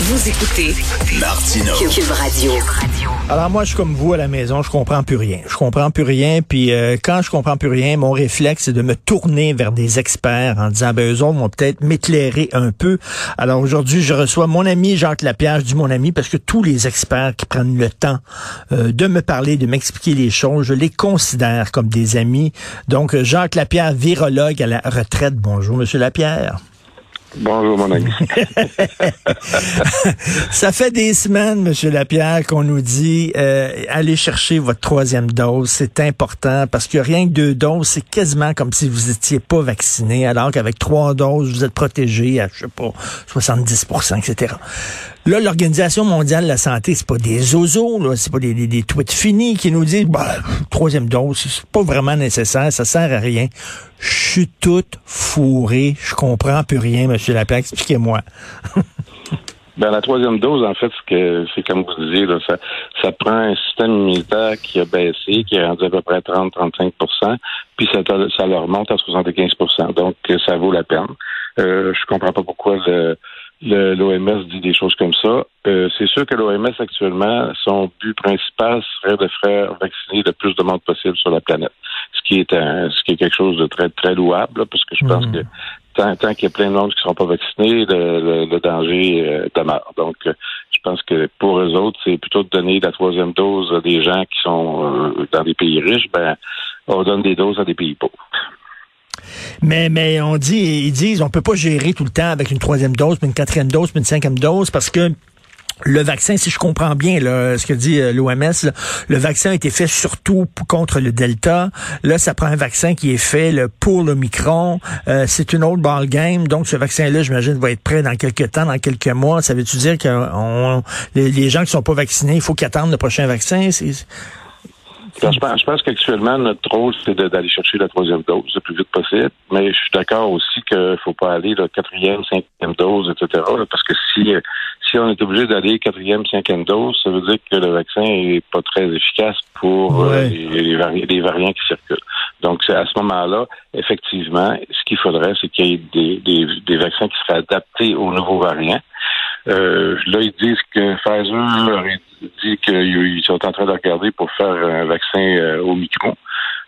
Vous écoutez Martineau. Cube Radio. Alors moi, je suis comme vous à la maison, je comprends plus rien. Je comprends plus rien, puis euh, quand je comprends plus rien, mon réflexe, c'est de me tourner vers des experts en disant, ben eux autres vont peut-être m'éclairer un peu. Alors aujourd'hui, je reçois mon ami Jacques Lapierre, je dis mon ami parce que tous les experts qui prennent le temps euh, de me parler, de m'expliquer les choses, je les considère comme des amis. Donc Jacques Lapierre, virologue à la retraite. Bonjour, Monsieur Lapierre. Bonjour, mon ami. Ça fait des semaines, Monsieur Lapierre, qu'on nous dit euh, allez chercher votre troisième dose, c'est important parce que rien que deux doses, c'est quasiment comme si vous étiez pas vacciné, alors qu'avec trois doses, vous êtes protégé à je sais pas 70% etc. Là, l'Organisation mondiale de la santé, c'est pas des ozos, là, c'est pas des, tweets finis qui nous disent bah, troisième dose, c'est pas vraiment nécessaire, ça sert à rien. Je suis toute fourrée, je comprends plus rien, Monsieur Lapierre, expliquez-moi. Ben, la troisième dose, en fait, c'est comme vous disiez, là, ça, ça prend un système immunitaire qui a baissé, qui est rendu à peu près 30-35% puis ça, ça leur monte à 75% Donc, ça vaut la peine. Euh, je comprends pas pourquoi le, l'OMS dit des choses comme ça. Euh, c'est sûr que l'OMS actuellement, son but principal serait de faire vacciner le plus de monde possible sur la planète, ce qui est un, ce qui est quelque chose de très très louable, parce que je pense hmm. que tant, tant qu'il y a plein de monde qui ne seront pas vaccinés, le, le, danger euh, demeure. Donc, euh, je pense que pour eux autres, c'est plutôt de donner la troisième dose à des gens qui sont dans des pays riches, ben on donne des doses à des pays pauvres. Mais, mais on dit, ils disent, on peut pas gérer tout le temps avec une troisième dose, puis une quatrième dose, puis une cinquième dose, parce que le vaccin, si je comprends bien là, ce que dit euh, l'OMS, le vaccin a été fait surtout contre le Delta. Là, ça prend un vaccin qui est fait pour le Micron. Euh, c'est une autre ball game. Donc, ce vaccin-là, j'imagine, va être prêt dans quelques temps, dans quelques mois. Ça veut-tu dire que les, gens qui sont pas vaccinés, il faut qu'ils attendent le prochain vaccin? Je pense, je pense qu'actuellement, notre rôle, c'est d'aller chercher la troisième dose le plus vite possible. Mais je suis d'accord aussi qu'il ne faut pas aller la quatrième, cinquième dose, etc. parce que si, si on est obligé d'aller quatrième, cinquième dose, ça veut dire que le vaccin est pas très efficace pour euh, les, les, variants qui circulent. Donc, à ce moment-là, effectivement, ce qu'il faudrait, c'est qu'il y ait des, des, des, vaccins qui seraient adaptés aux nouveaux variants. Euh, là, ils disent que Pfizer aurait dit qu'ils sont en train de regarder pour faire un vaccin euh, au micron.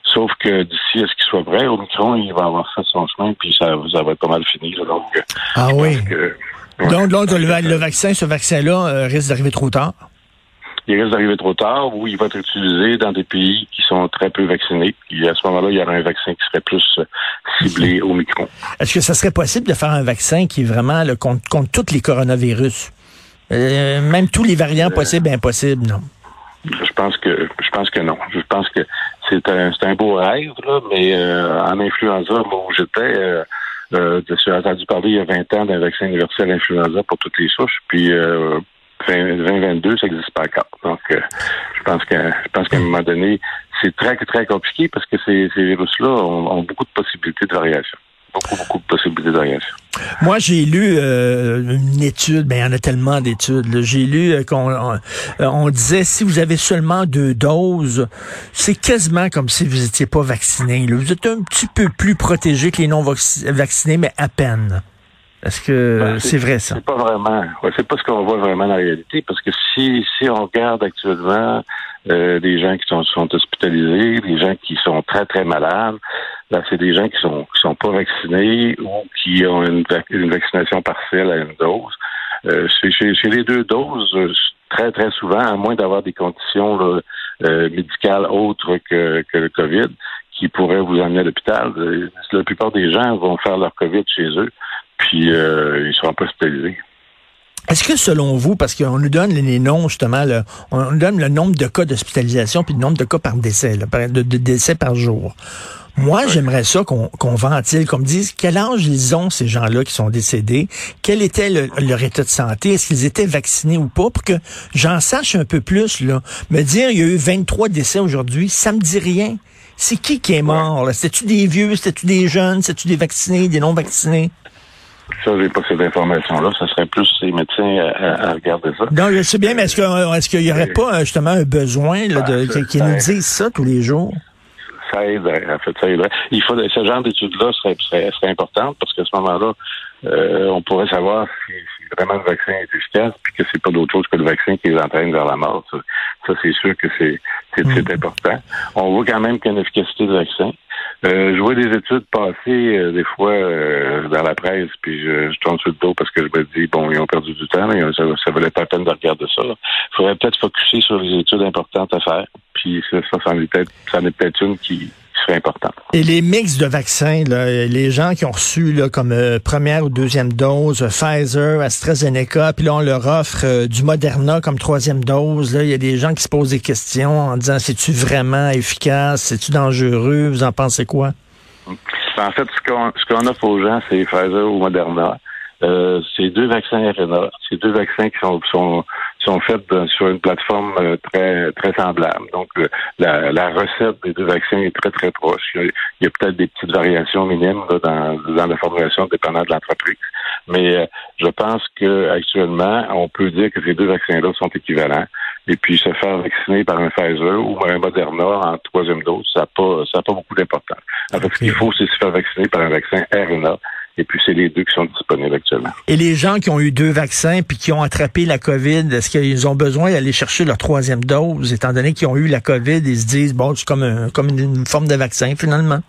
Sauf que d'ici à ce qu'il soit vrai, au micron, il va avoir fait son chemin, puis ça, ça va être pas mal fini. donc, ah oui. donc, le, vaccin, ce vaccin-là euh, risque d'arriver trop tard? Il risque d'arriver trop tard ou il va être utilisé dans des pays qui sont très peu vaccinés. Et à ce moment-là, il y aura un vaccin qui serait plus euh, ciblé au micron. Est-ce que ça serait possible de faire un vaccin qui est vraiment le, contre, contre tous les coronavirus? Euh, même tous les variants euh, possibles et impossibles, non? Je pense que je pense que non. Je pense que c'est un, un beau rêve, là, mais en influenza, moi où j'étais, euh, je suis entendu parler il y a 20 ans d'un vaccin universel influenza pour toutes les souches, puis 2022, ça n'existe pas encore. Donc, euh, je pense qu'à un moment donné, c'est très, très compliqué parce que ces, virus-là ont, beaucoup de possibilités de variation. Beaucoup, beaucoup de possibilités de variation. Moi, j'ai lu euh, une étude, ben il y en a tellement d'études. J'ai lu euh, qu'on on, disait si vous avez seulement deux doses, c'est quasiment comme si vous n'étiez pas vacciné. Vous êtes un petit peu plus protégé que les non vaccinés, mais à peine. Est-ce que ben, c'est vrai ça? C'est pas vraiment. Ouais, c'est pas ce qu'on voit vraiment dans la réalité, parce que si si on regarde actuellement euh, des gens qui sont, sont hospitalisés, des gens qui sont très très malades, ben, c'est des gens qui sont qui sont pas vaccinés ou qui ont une, une vaccination partielle à une dose. Euh, chez, chez, les deux doses, très très souvent, à moins d'avoir des conditions euh, médicales autres que, que le COVID, qui pourraient vous emmener à l'hôpital, euh, la plupart des gens vont faire leur COVID chez eux puis euh, ils seront pas hospitalisés. Est-ce que selon vous, parce qu'on nous donne les noms justement, on nous donne le nombre de cas d'hospitalisation puis le nombre de cas par décès, de, décès par jour? Moi, j'aimerais ça qu'on ventile, qu'on me dise quel âge ils ont ces gens-là qui sont décédés, quel était leur état de santé, est-ce qu'ils étaient vaccinés ou pas, pour que j'en sache un peu plus. Là. Me dire il y a eu 23 décès aujourd'hui, ça me dit rien. C'est qui qui est mort? C'était-tu des vieux, c'était-tu des jeunes, c'était-tu des vaccinés, des non vaccinés? Ça, j'ai pas cette information-là. Ça serait plus les médecins à, regarder ça. Non, je sais bien, mais est-ce qu'il est y aurait pas justement un besoin de, ben, qui nous dise ça tous les jours? ça aiderait. En fait, ça aiderait. Il faut ce genre d'études-là serait, serait, serait importante parce qu'à ce moment-là, euh, on pourrait savoir si, si, vraiment le vaccin est efficace, puis que c'est pas d'autre chose que le vaccin qui les entraîne vers la mort. Ça, ça c'est sûr que c'est mm. important. On voit quand même qu'il y a une efficacité du vaccin. Euh, je vois des études passer euh, des fois euh, dans la presse, puis je, je tombe sur le dos parce que je me dis, bon, ils ont perdu du temps, mais ça, ça valait pas la peine de regarder ça. Il faudrait peut-être focuser sur les études importantes à faire, puis ça, ça, ça en est peut-être une qui, Et les mix de vaccins, là, les gens qui ont reçu là, comme euh, première ou deuxième dose Pfizer, AstraZeneca, puis là on leur offre euh, du Moderna comme troisième dose, là, il y a des gens qui se posent des questions en disant c'est-tu vraiment efficace, c'est-tu dangereux, vous en pensez quoi? En fait, ce qu'on offre aux gens, c'est Pfizer ou Moderna. Euh, c'est deux vaccins RNA. C'est deux vaccins qui sont, sont, sont faits sur une plateforme euh, très très semblable. Donc, euh, la, la, recette des deux vaccins est très, très proche. Il y a, peut-être des petites variations minimes dans, dans la formulation dépendant de l'entreprise. Mais je pense que actuellement, on peut dire que ces deux vaccins-là sont équivalents. Et puis, se faire vacciner par un Pfizer ou un Moderna en troisième dose, ça n'a pas, ça pas beaucoup d'importance. En fait, ce qu'il faut, c'est se faire vacciner par un vaccin RNA et puis, c'est les deux qui sont disponibles actuellement. Et les gens qui ont eu deux vaccins puis qui ont attrapé la COVID, est-ce qu'ils ont besoin d'aller chercher leur troisième dose, étant donné qu'ils ont eu la COVID, ils se disent, bon, c'est comme, un, comme une, forme de vaccin, finalement?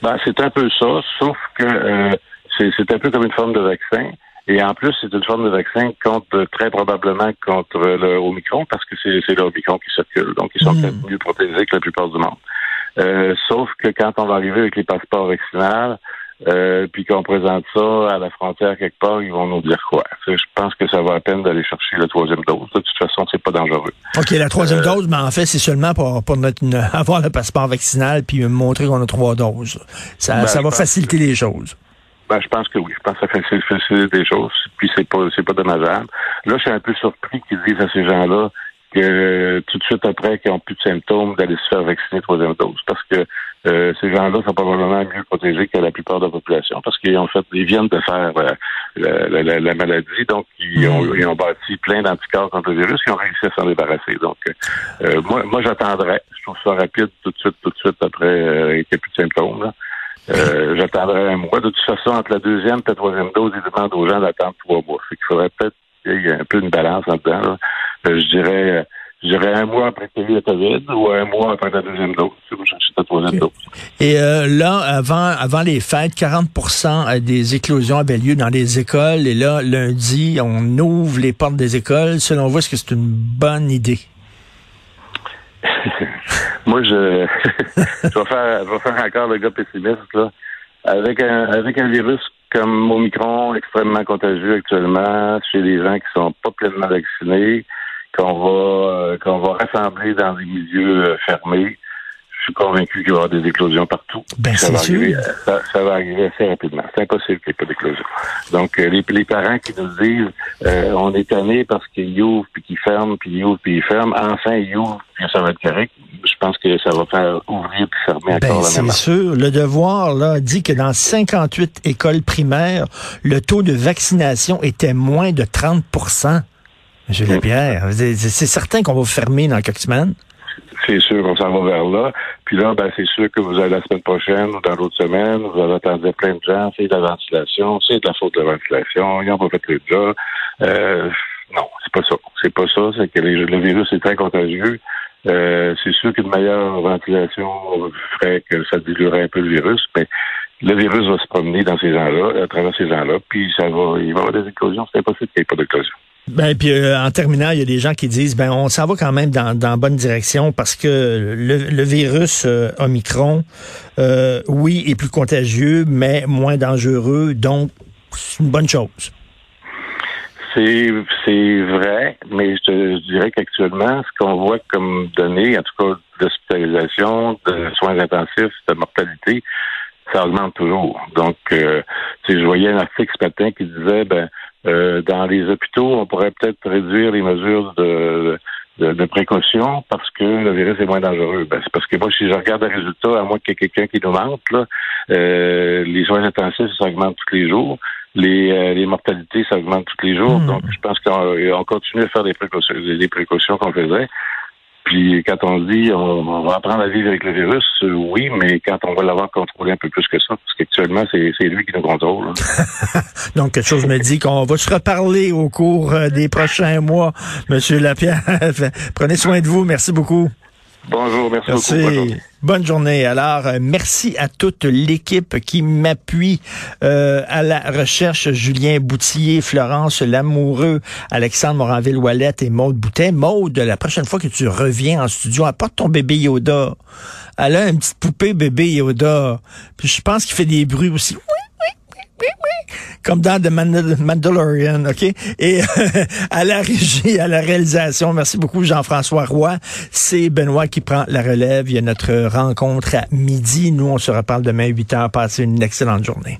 Ben, c'est un peu ça, sauf que euh, c'est un peu comme une forme de vaccin. Et en plus, c'est une forme de vaccin contre très probablement contre le Omicron, parce que c'est le Omicron qui circule. Donc, ils sont hmm. mieux protégés que la plupart du monde. Euh, sauf que quand on va arriver avec les passeports vaccinaux, euh, puis qu'on présente ça à la frontière quelque part, ils vont nous dire quoi? Je pense que ça va à peine d'aller chercher la troisième dose. De toute façon, c'est pas dangereux. OK, la troisième euh, dose, mais en fait, c'est seulement pour, pour notre, avoir le passeport vaccinal puis montrer qu'on a trois doses. Ça, ben, ça va faciliter les choses. Ben, je pense que oui. Je pense que ça facilite les choses. Puis c'est pas c'est pas dommageable. Là, je suis un peu surpris qu'ils disent à ces gens-là que euh, tout de suite après qu'ils n'ont plus de symptômes d'aller se faire vacciner troisième dose. Parce que euh, ces gens-là sont probablement mieux protégés que la plupart de la population parce qu'ils ont fait, ils viennent de faire euh, la, la, maladie, donc ils ont, mm. ils ont bâti plein d'anticorps contre le virus, ils ont réussi à s'en débarrasser. Donc, moi, moi j'attendrais. Je trouve ça rapide tout de suite, tout de suite après qu'il n'y ait plus de symptômes. Là. j'attendrai un mois. De toute façon, entre la deuxième et la troisième dose, ils demandent aux gens d'attendre trois mois. Fait qu'il faudrait peut-être qu'il y ait un peu une balance en dedans. Là. Euh, je dirais je dirais un mois après que tu eu la COVID ou un mois après ta deuxième dose, si vous cherchez ta troisième dose. Et euh, là, avant, avant les fêtes, 40% euh, des éclosions avaient lieu dans les écoles. Et là, lundi, on ouvre les portes des écoles. Selon vous, est-ce que c'est une bonne idée? Moi, je, je, vais faire, je vais faire encore le gars pessimiste. Là. Avec, un, avec un virus comme Omicron, extrêmement contagieux actuellement, chez les gens qui sont pas pleinement vaccinés, qu'on va euh, qu'on va rassembler dans des milieux euh, fermés. Je suis convaincu qu'il va y avoir des éclosions partout. Ben, ça, va arriver, ça, ça, va arriver assez rapidement. C'est impossible qu'il n'y ait pas d'éclosion. Donc, euh, les, les, parents qui nous disent on est tanné parce qu'ils ouvrent puis qu'ils ferment, puis ils ouvrent puis ils ferment, enfin ils ouvrent puis ça va être correct. Je pense que ça va faire ouvrir puis fermer ben, encore la même C'est sûr. Le devoir là dit que dans 58 écoles primaires, le taux de vaccination était moins de 30 M. Lapierre, c'est certain qu'on va fermer dans quelques semaines. C'est sûr, on s'en va vers là. Puis là, ben, c'est sûr que vous allez la semaine prochaine ou dans l'autre semaine, vous allez attendre plein de gens, c'est de la ventilation, c'est de la faute de la ventilation, ils n'ont pas fait le job. Euh, non, c'est pas ça. C'est pas ça, c'est que le virus est très contagieux. Euh, c'est sûr qu'une meilleure ventilation ferait que ça diluerait un peu le virus, mais le virus va se promener dans ces gens-là, à travers ces gens-là, puis ça va, il va y avoir des éclosions. C'est impossible qu'il n'y ait pas d'éclosion. Ben puis euh, en terminant, il y a des gens qui disent ben on s'en va quand même dans, dans bonne direction parce que le, virus euh, Omicron, euh, oui, est plus contagieux, mais moins dangereux, donc c'est une bonne chose. C'est c'est vrai, mais je, te, dirais qu'actuellement, ce qu'on voit comme données, en tout cas d'hospitalisation, de soins intensifs, de mortalité, ça augmente toujours. Donc, euh, je voyais un article ce matin qui disait ben euh, dans les hôpitaux, on pourrait peut-être réduire les mesures de, de, précaution parce que le virus est moins dangereux. Ben, c'est parce que moi, si je regarde les résultats, à moins qu'il y ait quelqu'un qui nous mente, là, euh, les soins intensifs, ça augmente tous les jours. Les, euh, les mortalités, ça augmente tous les jours. Hmm. Donc, je pense qu'on continue à faire des précautions, des précautions qu'on faisait. Puis quand on dit on, va apprendre à vivre avec le virus, euh, oui, mais quand on va l'avoir contrôlé un peu plus que ça, parce qu'actuellement, c'est, c'est lui qui nous contrôle. Hein. Donc, quelque chose me dit qu'on va se reparler au cours euh, des prochains mois, Monsieur Lapierre. Prenez soin de vous. Merci beaucoup. Bonjour, merci, beaucoup. Bonne journée. Alors, euh, merci à toute l'équipe qui m'appuie euh, à la recherche. Julien Boutillier, Florence Lamoureux, Alexandre Moranville-Ouellette et Maude Boutet. Maude, la prochaine fois que tu reviens en studio, apporte ton bébé Yoda. Elle a une petite poupée bébé Yoda. Puis je pense qu'il fait des bruits aussi comme dans The Mandalorian, OK? Et à la régie, à la réalisation, merci beaucoup Jean-François Roy. C'est Benoît qui prend la relève. Il y a notre rencontre à midi. Nous, on se reparle demain à 8 heures. Passez une excellente journée.